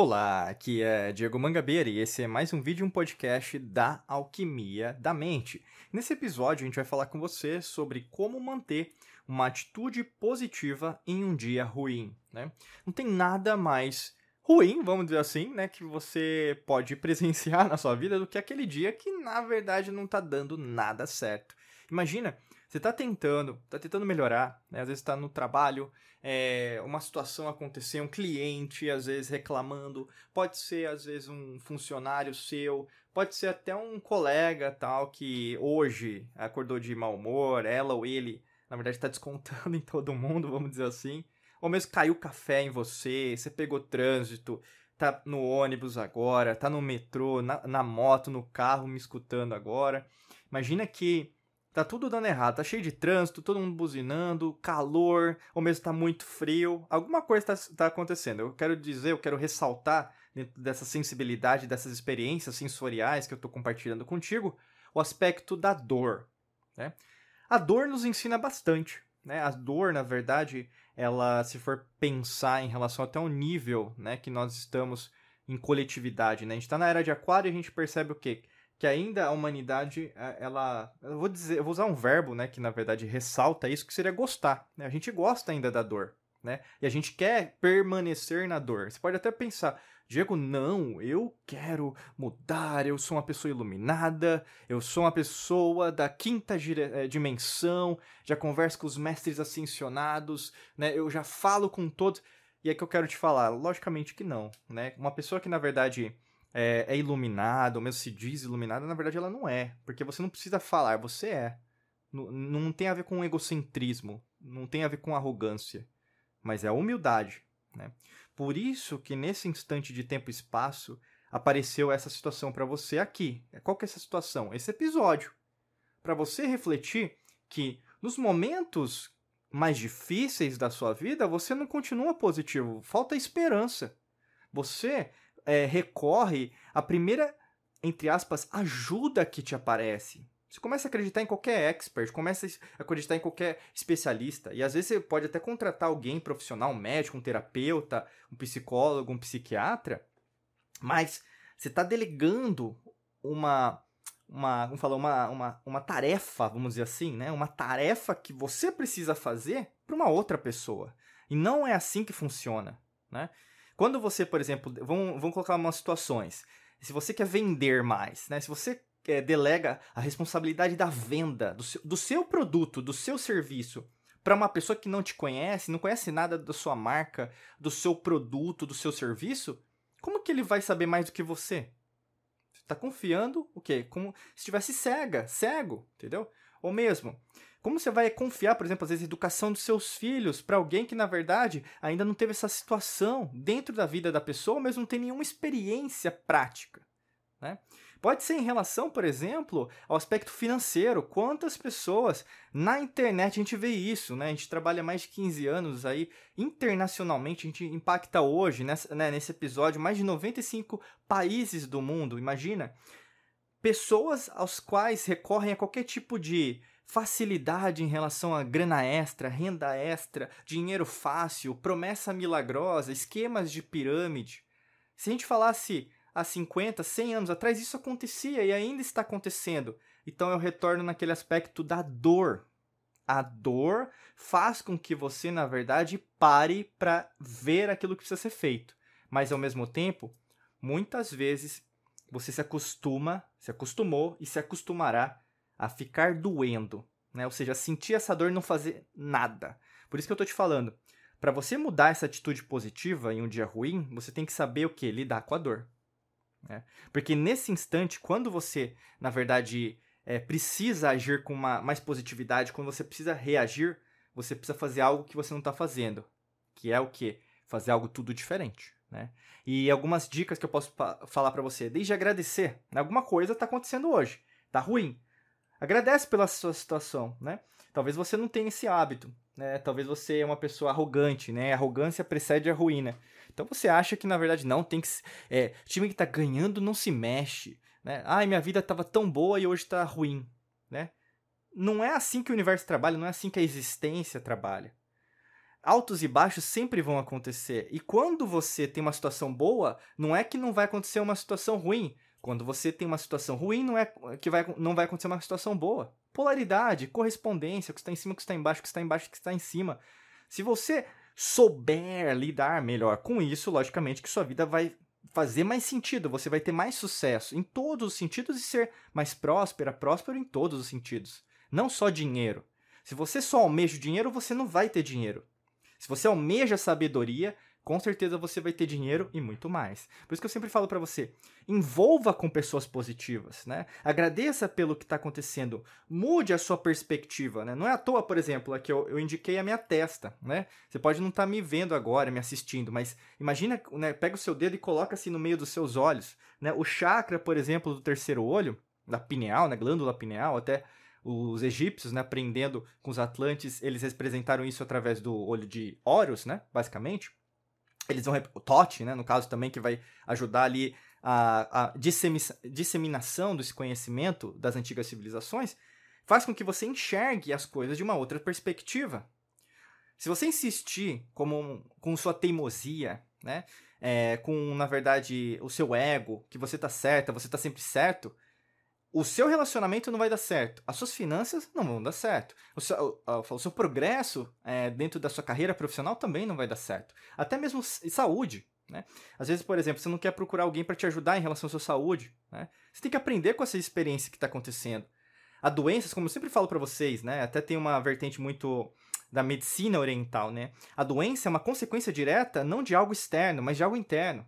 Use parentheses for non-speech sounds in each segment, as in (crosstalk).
Olá, aqui é Diego Mangabeira e esse é mais um vídeo, um podcast da Alquimia da Mente. Nesse episódio a gente vai falar com você sobre como manter uma atitude positiva em um dia ruim. Né? Não tem nada mais ruim, vamos dizer assim, né, que você pode (laughs) presenciar na sua vida do que aquele dia que na verdade não está dando nada certo. Imagina você está tentando, está tentando melhorar, né? às vezes está no trabalho, é, uma situação acontecer, um cliente às vezes reclamando, pode ser às vezes um funcionário seu, pode ser até um colega tal que hoje acordou de mau humor, ela ou ele, na verdade está descontando (laughs) em todo mundo, vamos dizer assim, ou mesmo caiu café em você, você pegou trânsito, tá no ônibus agora, tá no metrô, na, na moto, no carro me escutando agora. Imagina que Tá tudo dando errado, tá cheio de trânsito, todo mundo buzinando, calor, ou mesmo tá muito frio. Alguma coisa está tá acontecendo. Eu quero dizer, eu quero ressaltar dentro dessa sensibilidade, dessas experiências sensoriais que eu estou compartilhando contigo, o aspecto da dor. Né? A dor nos ensina bastante. Né? A dor, na verdade, ela, se for pensar em relação até ao nível né, que nós estamos em coletividade, né? A gente está na era de aquário e a gente percebe o quê? Que ainda a humanidade, é, ela, eu vou dizer, eu vou usar um verbo, né, que na verdade ressalta isso, que seria gostar, né? A gente gosta ainda da dor, né? E a gente quer permanecer na dor. Você pode até pensar, Diego, não, eu quero mudar, eu sou uma pessoa iluminada, eu sou uma pessoa da quinta eh, dimensão, já converso com os mestres ascensionados, né? Eu já falo com todos. E é que eu quero te falar, logicamente que não, né? Uma pessoa que na verdade é, é iluminada, ou mesmo se diz iluminada, na verdade ela não é. Porque você não precisa falar, você é. Não, não tem a ver com egocentrismo, não tem a ver com arrogância, mas é a humildade. Né? Por isso que nesse instante de tempo e espaço apareceu essa situação para você aqui. Qual que é essa situação? Esse episódio. Para você refletir que nos momentos mais difíceis da sua vida, você não continua positivo, falta esperança. Você é, recorre à primeira, entre aspas, ajuda que te aparece. Você começa a acreditar em qualquer expert, começa a acreditar em qualquer especialista. E às vezes você pode até contratar alguém profissional, um médico, um terapeuta, um psicólogo, um psiquiatra, mas você está delegando uma, uma, vamos falar, uma, uma, uma tarefa, vamos dizer assim, né? Uma tarefa que você precisa fazer para uma outra pessoa. E não é assim que funciona, né? Quando você, por exemplo, vamos, vamos colocar umas situações. Se você quer vender mais, né? Se você é, delega a responsabilidade da venda do seu, do seu produto, do seu serviço, para uma pessoa que não te conhece, não conhece nada da sua marca, do seu produto, do seu serviço, como que ele vai saber mais do que você? Você está confiando o quê? Como se estivesse cega, cego, entendeu? Ou mesmo, como você vai confiar, por exemplo, às vezes, a educação dos seus filhos para alguém que, na verdade, ainda não teve essa situação dentro da vida da pessoa, mas não tem nenhuma experiência prática? Né? Pode ser em relação, por exemplo, ao aspecto financeiro. Quantas pessoas na internet a gente vê isso, né? A gente trabalha mais de 15 anos aí internacionalmente, a gente impacta hoje, nessa, né, nesse episódio, mais de 95 países do mundo. Imagina pessoas aos quais recorrem a qualquer tipo de facilidade em relação a grana extra, renda extra, dinheiro fácil, promessa milagrosa, esquemas de pirâmide. Se a gente falasse há 50, 100 anos atrás, isso acontecia e ainda está acontecendo. Então eu retorno naquele aspecto da dor. A dor faz com que você, na verdade, pare para ver aquilo que precisa ser feito. Mas ao mesmo tempo, muitas vezes você se acostuma, se acostumou e se acostumará a ficar doendo, né? Ou seja, sentir essa dor e não fazer nada. Por isso que eu tô te falando, para você mudar essa atitude positiva em um dia ruim, você tem que saber o que lidar com a dor. Né? Porque nesse instante, quando você, na verdade, é, precisa agir com uma, mais positividade, quando você precisa reagir, você precisa fazer algo que você não está fazendo, que é o que? Fazer algo tudo diferente. Né? E algumas dicas que eu posso falar para você, desde agradecer, alguma coisa está acontecendo hoje, tá ruim, Agradece pela sua situação, né? Talvez você não tenha esse hábito, né? Talvez você é uma pessoa arrogante, né? Arrogância precede a ruína. Então você acha que na verdade não tem que é, time que está ganhando não se mexe, né? Ai, minha vida estava tão boa e hoje está ruim, né? Não é assim que o universo trabalha, não é assim que a existência trabalha. altos e baixos sempre vão acontecer. E quando você tem uma situação boa, não é que não vai acontecer uma situação ruim. Quando você tem uma situação ruim, não é que vai, não vai acontecer uma situação boa. Polaridade, correspondência, o que está em cima, o que está embaixo, o que está embaixo, o que está em cima. Se você souber lidar melhor com isso, logicamente que sua vida vai fazer mais sentido, você vai ter mais sucesso em todos os sentidos e ser mais próspera, próspero em todos os sentidos. Não só dinheiro. Se você só almeja o dinheiro, você não vai ter dinheiro. Se você almeja sabedoria, com certeza você vai ter dinheiro e muito mais. Por isso que eu sempre falo para você, envolva com pessoas positivas, né? Agradeça pelo que está acontecendo, mude a sua perspectiva, né? Não é à toa, por exemplo, aqui eu, eu indiquei a minha testa, né? Você pode não estar tá me vendo agora, me assistindo, mas imagina, né? Pega o seu dedo e coloca assim no meio dos seus olhos, né? O chakra, por exemplo, do terceiro olho, da pineal, né? Glândula pineal, até os egípcios, né, aprendendo com os atlantes, eles representaram isso através do olho de Horus, né, basicamente. Eles vão o Tote, né, no caso também que vai ajudar ali a, a disseminação desse conhecimento das antigas civilizações, faz com que você enxergue as coisas de uma outra perspectiva. Se você insistir como com sua teimosia, né, é, com na verdade o seu ego, que você está certa, você está sempre certo, o seu relacionamento não vai dar certo, as suas finanças não vão dar certo, o seu, o, o seu progresso é, dentro da sua carreira profissional também não vai dar certo, até mesmo saúde. Né? Às vezes, por exemplo, você não quer procurar alguém para te ajudar em relação à sua saúde. Né? Você tem que aprender com essa experiência que está acontecendo. A doenças, como eu sempre falo para vocês, né? até tem uma vertente muito da medicina oriental, né? A doença é uma consequência direta não de algo externo, mas de algo interno.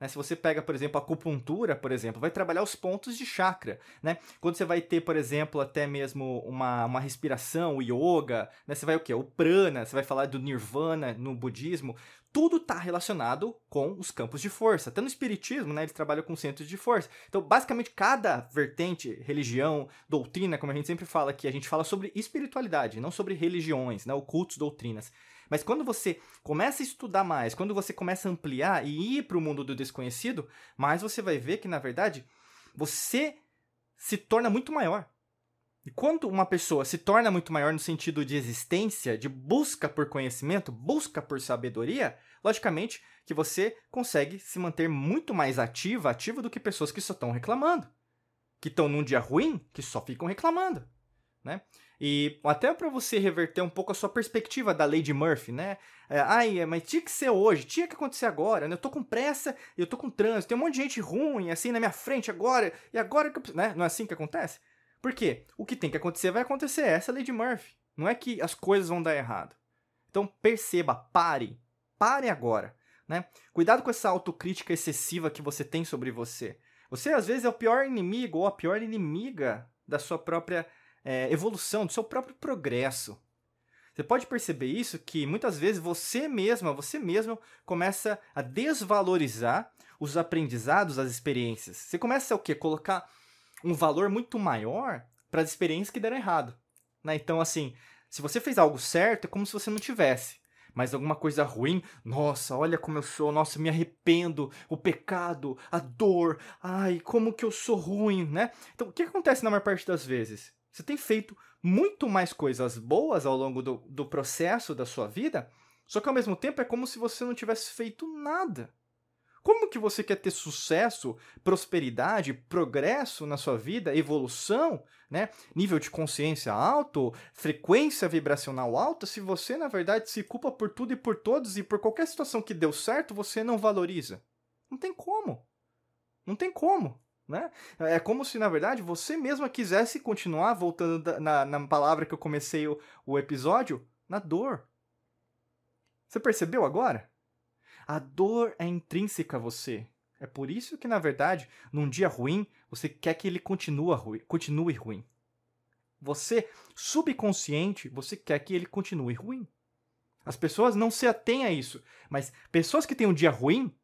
Né? Se você pega, por exemplo, a acupuntura, por exemplo, vai trabalhar os pontos de chakra. Né? Quando você vai ter, por exemplo, até mesmo uma, uma respiração, o yoga, né? você vai o quê? O prana, você vai falar do nirvana no budismo. Tudo está relacionado com os campos de força. Até no espiritismo, né, eles trabalham com centros de força. Então, basicamente, cada vertente, religião, doutrina, como a gente sempre fala aqui, a gente fala sobre espiritualidade, não sobre religiões, né, ocultos, doutrinas. Mas quando você começa a estudar mais, quando você começa a ampliar e ir para o mundo do desconhecido, mais você vai ver que, na verdade, você se torna muito maior. E quando uma pessoa se torna muito maior no sentido de existência, de busca por conhecimento, busca por sabedoria, logicamente que você consegue se manter muito mais ativa, ativo do que pessoas que só estão reclamando, que estão num dia ruim, que só ficam reclamando, né? E até para você reverter um pouco a sua perspectiva da Lady Murphy, né? É, Ai, mas tinha que ser hoje, tinha que acontecer agora, né? Eu tô com pressa, eu tô com trânsito, tem um monte de gente ruim assim na minha frente agora, e agora que eu... né? Não é assim que acontece? Por quê? O que tem que acontecer vai acontecer, essa é a Lady Murphy. Não é que as coisas vão dar errado. Então perceba, pare, pare agora, né? Cuidado com essa autocrítica excessiva que você tem sobre você. Você às vezes é o pior inimigo ou a pior inimiga da sua própria é, evolução, do seu próprio progresso. Você pode perceber isso que muitas vezes você mesma, você mesmo começa a desvalorizar os aprendizados, as experiências. Você começa a o quê? Colocar um valor muito maior para as experiências que deram errado. Né? Então, assim, se você fez algo certo, é como se você não tivesse. Mas alguma coisa ruim, nossa, olha como eu sou, nossa, me arrependo, o pecado, a dor, ai, como que eu sou ruim, né? Então, o que acontece na maior parte das vezes? Você tem feito muito mais coisas boas ao longo do, do processo da sua vida, só que ao mesmo tempo é como se você não tivesse feito nada. Como que você quer ter sucesso, prosperidade, progresso na sua vida, evolução, né? nível de consciência alto, frequência vibracional alta, se você, na verdade, se culpa por tudo e por todos e por qualquer situação que deu certo, você não valoriza? Não tem como. Não tem como. Né? É como se, na verdade, você mesma quisesse continuar, voltando na, na palavra que eu comecei o, o episódio, na dor. Você percebeu agora? A dor é intrínseca a você. É por isso que, na verdade, num dia ruim, você quer que ele continue ruim. Continue ruim. Você, subconsciente, você quer que ele continue ruim. As pessoas não se atêm a isso, mas pessoas que têm um dia ruim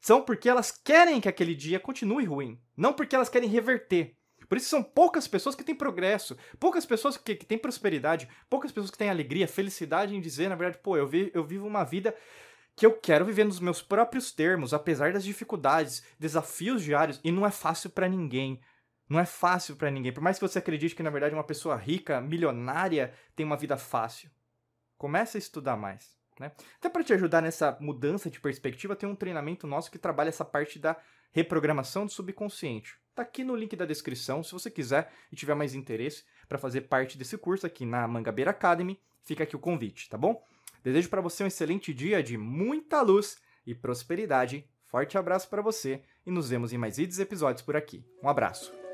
são porque elas querem que aquele dia continue ruim, não porque elas querem reverter. Por isso são poucas pessoas que têm progresso, poucas pessoas que, que têm prosperidade, poucas pessoas que têm alegria, felicidade em dizer, na verdade, pô, eu, vi, eu vivo uma vida que eu quero viver nos meus próprios termos, apesar das dificuldades, desafios diários, e não é fácil para ninguém. Não é fácil para ninguém. Por mais que você acredite que, na verdade, uma pessoa rica, milionária, tem uma vida fácil. Comece a estudar mais. Né? Até para te ajudar nessa mudança de perspectiva, tem um treinamento nosso que trabalha essa parte da reprogramação do subconsciente. Tá aqui no link da descrição, se você quiser e tiver mais interesse para fazer parte desse curso aqui na Mangabeira Academy, fica aqui o convite, tá bom? Desejo para você um excelente dia de muita luz e prosperidade. Forte abraço para você e nos vemos em mais vídeos e episódios por aqui. Um abraço.